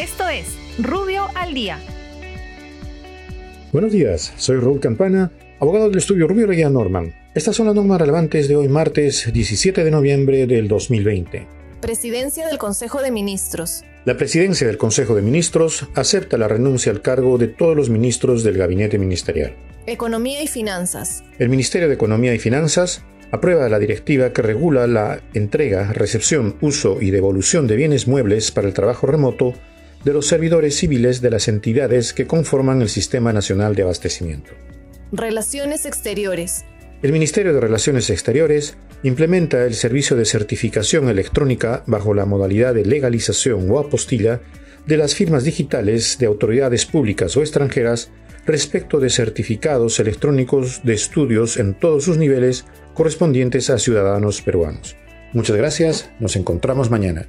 Esto es Rubio al Día. Buenos días, soy Raúl Campana, abogado del estudio Rubio Leguía Norman. Estas son las normas relevantes de hoy martes 17 de noviembre del 2020. Presidencia del Consejo de Ministros. La presidencia del Consejo de Ministros acepta la renuncia al cargo de todos los ministros del gabinete ministerial. Economía y Finanzas. El Ministerio de Economía y Finanzas aprueba la directiva que regula la entrega, recepción, uso y devolución de bienes muebles para el trabajo remoto de los servidores civiles de las entidades que conforman el Sistema Nacional de Abastecimiento. Relaciones Exteriores. El Ministerio de Relaciones Exteriores implementa el servicio de certificación electrónica bajo la modalidad de legalización o apostilla de las firmas digitales de autoridades públicas o extranjeras respecto de certificados electrónicos de estudios en todos sus niveles correspondientes a ciudadanos peruanos. Muchas gracias, nos encontramos mañana.